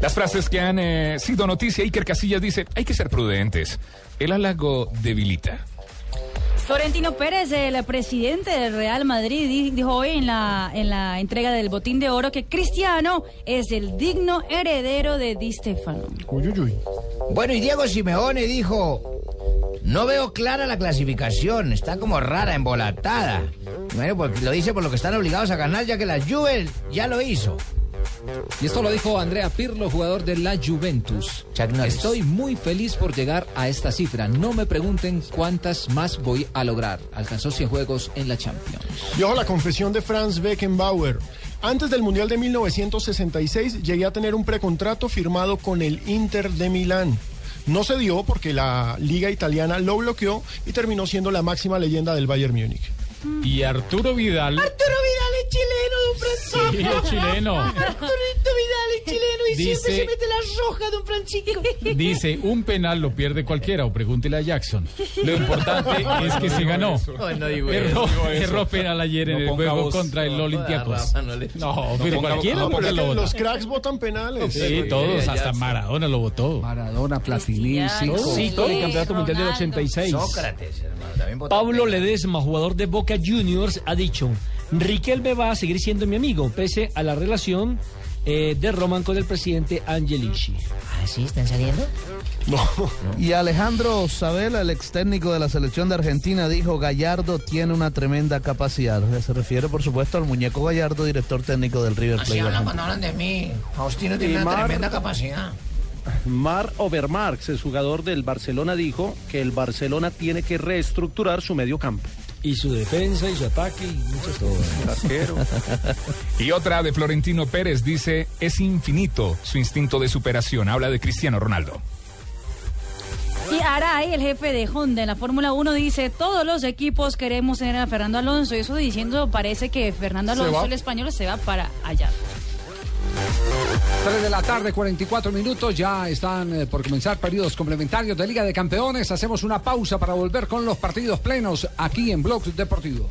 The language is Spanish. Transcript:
Las frases que han eh, sido noticia, Iker Casillas dice, hay que ser prudentes. El halago debilita. Florentino Pérez, el presidente del Real Madrid, di- dijo hoy en la, en la entrega del Botín de Oro que Cristiano es el digno heredero de Di Stefano. Bueno, y Diego Simeone dijo, no veo clara la clasificación, está como rara, embolatada. Bueno, porque lo dice por lo que están obligados a ganar, ya que la Juve ya lo hizo. Y esto lo dijo Andrea Pirlo, jugador de la Juventus. Estoy muy feliz por llegar a esta cifra. No me pregunten cuántas más voy a lograr. Alcanzó 100 juegos en la Champions. Y ojo la confesión de Franz Beckenbauer. Antes del Mundial de 1966 llegué a tener un precontrato firmado con el Inter de Milán. No se dio porque la liga italiana lo bloqueó y terminó siendo la máxima leyenda del Bayern Múnich. Y Arturo Vidal. Arturo Vidal es chileno, Francisco. Sí, chileno. Dice- siempre se mete la roja, don Francisco. Dice, un penal lo pierde cualquiera, o pregúntele a Jackson. Lo importante es que se ganó. no digo Erró, erró penal ayer en el juego contra el Olympiacos. No No, pero cualquiera es que los cracks votan penales. Sí, todos, hasta Maradona lo votó. Maradona, Platini, sí. Cinco del Campeonato Mundial del Ronaldo. 86. Sócrates, hermano, también votó Pablo. Ledesma, jugador de Boca Juniors, ha dicho, Riquelme va a seguir siendo mi amigo, pese a la relación eh, de Roman con el presidente Angelici. ¿Ah, sí? ¿Están saliendo? Y Alejandro Sabela, el ex técnico de la selección de Argentina, dijo Gallardo tiene una tremenda capacidad. Se refiere, por supuesto, al muñeco Gallardo, director técnico del River Así Plate. hablan argentino. cuando hablan de mí. Faustino tiene una Mar- tremenda capacidad. Mar Overmarx, el jugador del Barcelona, dijo que el Barcelona tiene que reestructurar su medio campo. Y su defensa y su ataque y muchas cosas. Y otra de Florentino Pérez dice, es infinito su instinto de superación. Habla de Cristiano Ronaldo. Y Aray, el jefe de Honda en la Fórmula 1, dice, todos los equipos queremos tener a Fernando Alonso. Y eso diciendo, parece que Fernando Alonso, el español, se va para allá. 3 de la tarde, 44 minutos. Ya están eh, por comenzar periodos complementarios de Liga de Campeones. Hacemos una pausa para volver con los partidos plenos aquí en Blog Deportivo.